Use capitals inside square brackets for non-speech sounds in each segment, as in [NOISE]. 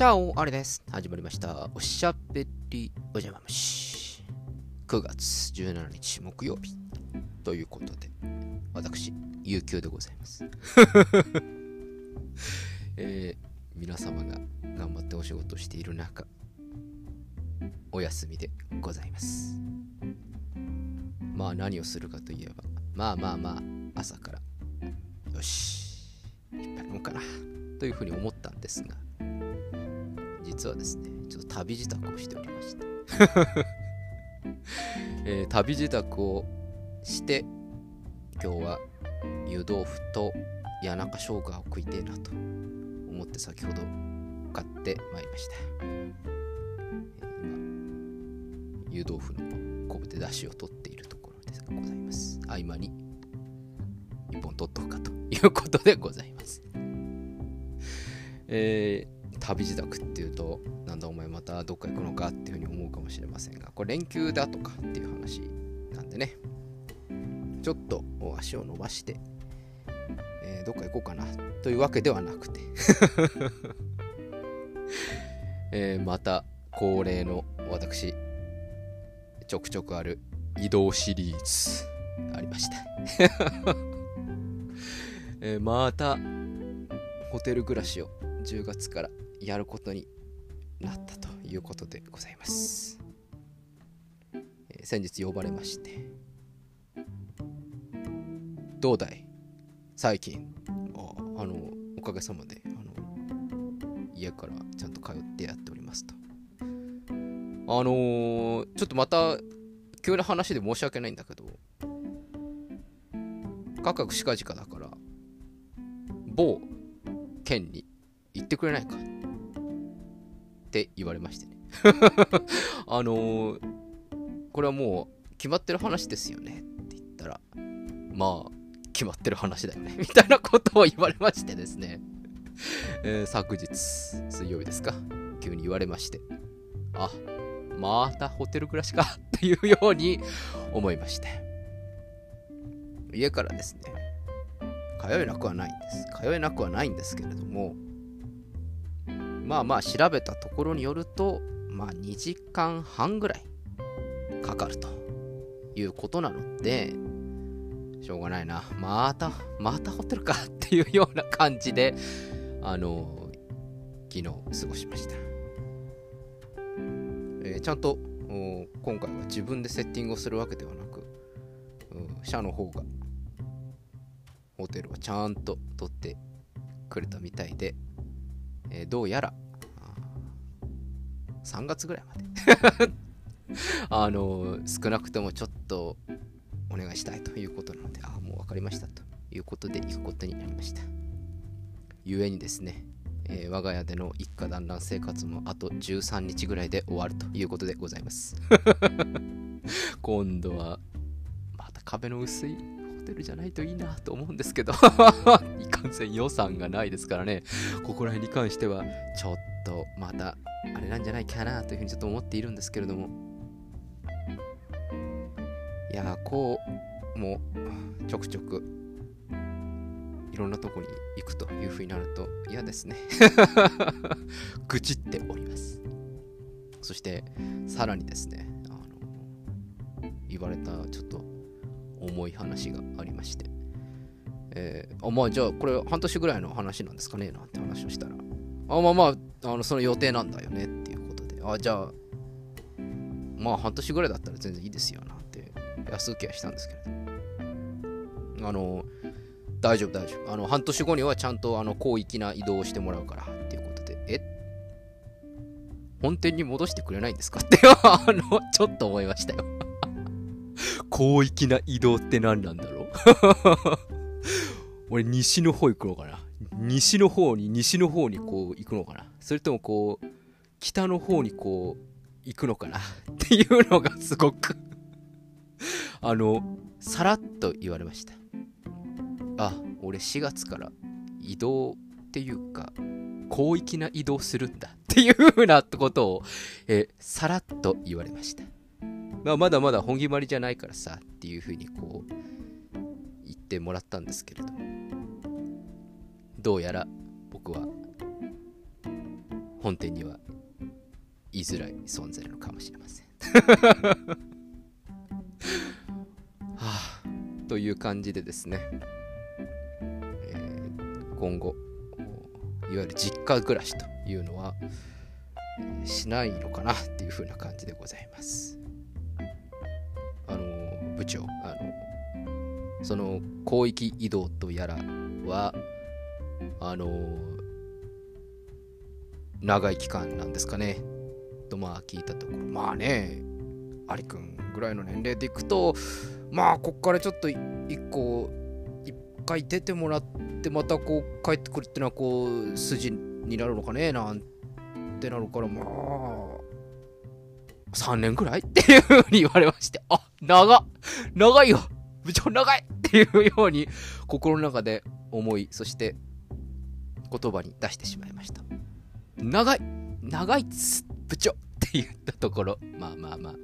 チャオあれです。始まりました。おしゃべりおじゃま虫。9月17日木曜日。ということで、私、有給でございます。[LAUGHS] えー皆様が頑張ってお仕事している中、お休みでございます。まあ何をするかといえば、まあまあまあ、朝から、よし、いっぱい飲むかな、というふうに思ったんですが、実はですね、ちょっと旅支度をしておりまして、[LAUGHS] えー旅支度をして、今日は湯豆腐と谷中生姜を食いてえなと思って先ほど買ってまいりました。えー今、湯豆腐の昆布で出汁を取っているところでございます。合間に一本取っとくかということでございます。えー旅支度っていうとなんだお前またどっか行くのかっていうふうに思うかもしれませんがこれ連休だとかっていう話なんでね。ちょっと足を伸ばして、えーどっか行こうかなというわけではなくて、[LAUGHS] えーまた恒例の私ちょくちょくある移動シリーズありました、[LAUGHS] えーまたホテル暮らしを10月からやることになったということでございます。えー先日呼ばれまして、どうだい？最近ああの、おかげさまで、あの、家からちゃんと通ってやっておりますと。あのーちょっとまた、急な話で申し訳ないんだけど、価格しかじかだから、某県に行ってくれないかっって言われましてね。[LAUGHS] あのーこれはもう決まってる話ですよね。って言ったらまあ決まってる話だよね。[LAUGHS] みたいなことを言われましてですね、え昨日水曜日ですか。急に言われまして。あまたホテル暮らしか。[LAUGHS] っていうように思いまして。家からですね。通えなくはないんです。通えなくはないんですけれどもまあまあ調べたところによるとまあ2時間半ぐらいかかるということなのでしょうがないな。またまたホテルかっていうような感じであの昨日過ごしました、えーちゃんと今回は自分でセッティングをするわけではなく社の方がホテルはちゃんと取ってくれたみたいで、えーどうやら3月ぐらいまで。[LAUGHS] あのー少なくともちょっとお願いしたいということなのであーもう分かりましたということで行くことになりました。ゆえにですね、えー我が家での一家団らん生活もあと13日ぐらいで終わるということでございます。[LAUGHS] 今度はまた壁の薄いホテルじゃないといいなと思うんですけど。[LAUGHS] いかんせん予算がないですからね。ここら辺に関してはちょっとまたあれなんじゃないかなというふうにちょっと思っているんですけれども。いやこうもうちょくちょくいろんなとこに行くというふうになると嫌ですね。[LAUGHS] 愚痴っております。そしてさらにですねあの言われたちょっと重い話がありまして、えーあまあじゃあこれ半年ぐらいの話なんですかねなんて話をしたら。あまあまああのその予定なんだよねっていうことで。あじゃあまあ半年ぐらいだったら全然いいですよなんて安請けはしたんですけれど。あの大丈夫大丈夫。あの半年後にはちゃんとあの広域な移動をしてもらうからっていうことで。え？本店に戻してくれないんですか？って [LAUGHS] あのちょっと思いましたよ。広域な移動って何なんだろう？[LAUGHS] 俺西の方行くのかな？西の方に西の方にこう行くのかな？それともこう北の方にこう行くのかな？[LAUGHS] っていうのがすごく [LAUGHS] あのさらっと言われました。あ俺4月から移動っていうか広域な移動するんだっていうふうなことを、えさらっと言われました。まあ、まだまだ本決まりじゃないからさっていうふうにこう言ってもらったんですけれどどうやら僕は本店には言いづらい存在なのかもしれません。[LAUGHS] はあ、という感じでですね、えー、今後、いわゆる実家暮らしというのは、しないのかなっていう風な感じでございます。部長、あのその広域移動とやらは、あの長い期間なんですかね。とまあ聞いたところ。まあねアリ君ぐらいの年齢でいくとまあこっからちょっと一個一回出てもらってまたこう帰ってくるってのはこう筋になるのかねなんてなるからまあ3年ぐらいっていうふうに言われましてあ長長いよ。部長長い。っていうように心の中で思いそして言葉に出してしまいました。長い。長いっす。部長って言ったところ。まあまあまあ。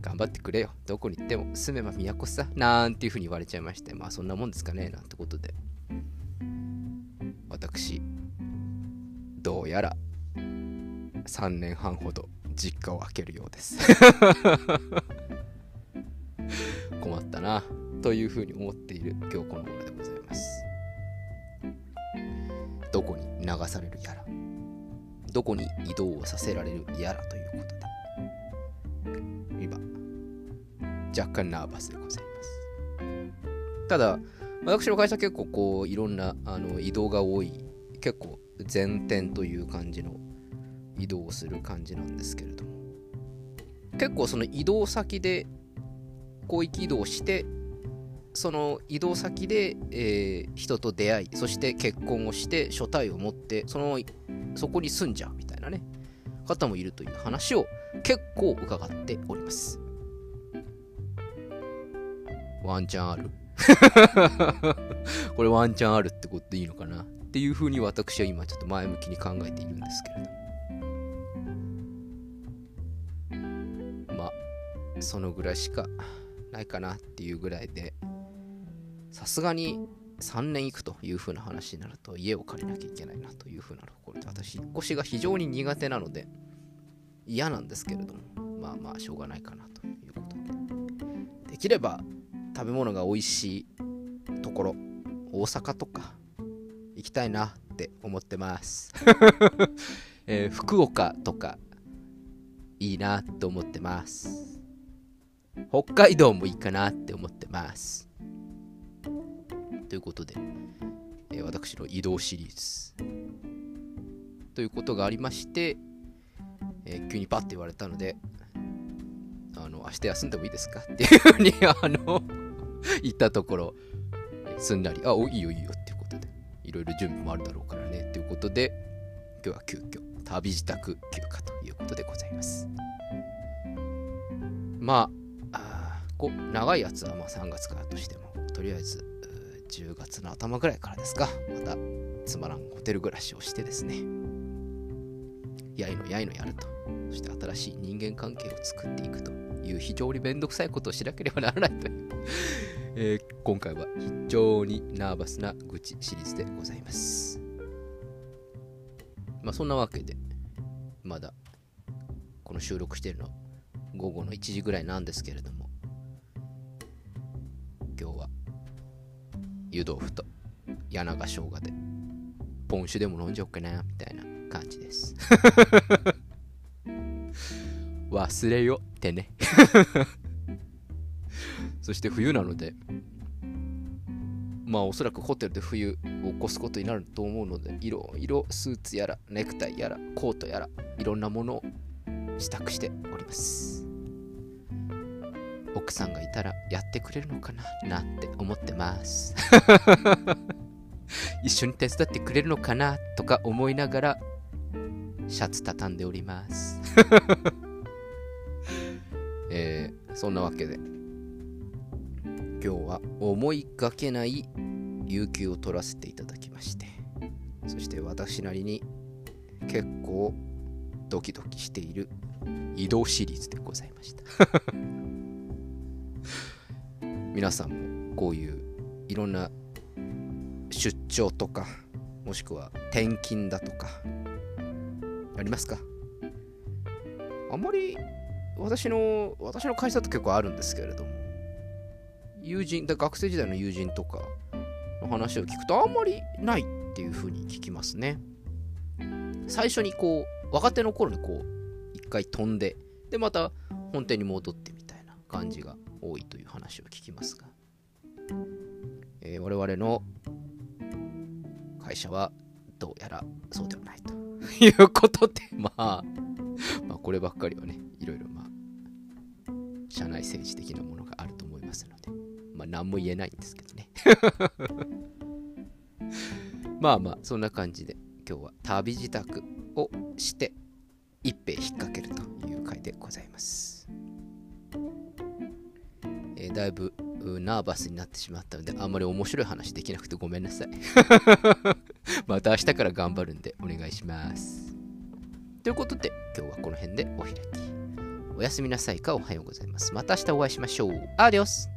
頑張ってくれよ。どこに行っても。住めば都さ。なんていうふうに言われちゃいまして。まあそんなもんですかね。なんてことで。私どうやら3年半ほど実家を開けるようです。[LAUGHS] 困ったなというふうに思っている今日この頃でございます。どこに流されるやらどこに移動をさせられるやらということで今若干ナーバスでございます。ただ私の会社結構こういろんなあの移動が多い結構前転という感じの移動する感じなんですけれども。結構その移動先で広域移動してその移動先で、えー、人と出会いそして結婚をして所帯を持ってそのそこに住んじゃうみたいなね方もいるという話を結構伺っております。ワンチャンある？[LAUGHS] これワンチャンあるってことでいいのかな？っていうふうに私は今ちょっと前向きに考えているんですけれどそのぐらいしかないかなっていうぐらいでさすがに3年行くという風な話になると家を借りなきゃいけないなという風なところで私引っ越しが非常に苦手なので嫌なんですけれどもまあまあしょうがないかなということで。できれば食べ物が美味しいところ大阪とか行きたいなって思ってます、[LAUGHS] えー、福岡とかいいなと思ってます北海道もいいかなって思ってます。ということで、えー、私の移動シリーズ。ということがありまして、えー、急にパッて言われたので、あの、明日休んでもいいですか？っていうふうに、[LAUGHS] あの言ったところ、すんなり、あ、おいいよいいよ。っていうことで、いろいろ準備もあるだろうからね、ということで、今日は急遽、旅支度休暇ということでございます。ま、あこ長いやつはま3月からとしても、とりあえず10月の頭ぐらいからですか、またつまらんホテル暮らしをしてですね、やいのやいのやると、そして新しい人間関係を作っていくという非常にめんどくさいことをしなければならないという。[LAUGHS] えー、今回は非常にナーバスな愚痴シリーズでございます。まあそんなわけで、まだこの収録しているの午後の1時ぐらいなんですけれども、湯豆腐と柳が生姜で。ポン酒でも飲んじゃおっかなみたいな感じです。[LAUGHS] 忘れよってね。[LAUGHS] そして冬なのでまあおそらくホテルで冬を起こすことになると思うのでいろいろスーツやらネクタイやらコートやらいろんなものを支度しております。奥さんがいたらやってくれるのかななって思ってます。[LAUGHS] 一緒に手伝ってくれるのかなとか思いながらシャツ畳んでおります。[LAUGHS] えー、そんなわけで今日は思いがけない有給を取らせていただきましてそして私なりに結構ドキドキしている移動シリーズでございました [LAUGHS] 皆さんもこういういろんな出張とかもしくは転勤だとかありますか？あんまり私の、私の会社って結構あるんですけれども、友人、学生時代の友人とかの話を聞くとあんまりないっていう風に聞きますね。最初にこう、若手の頃にこう、一回飛んで、で、また本店に戻ってみたいな感じが多いという話を聞きますが、えー、我々の会社はどうやらそうではないということで、[LAUGHS] まあ、まあ、こればっかりはね、いろいろまあ、社内政治的なものがあると思いますので、まあ、何も言えないんですけどね。[LAUGHS] まあまあ、そんな感じで、今日は旅支度をして、一杯引っ掛けるという回でございます。えー、だいぶナーバスになってしまったので、あんまり面白い話できなくてごめんなさい。[LAUGHS] また明日から頑張るんでお願いします。ということで、今日はこの辺でお開き。おやすみなさいかおはようございます。また明日お会いしましょう。アディオス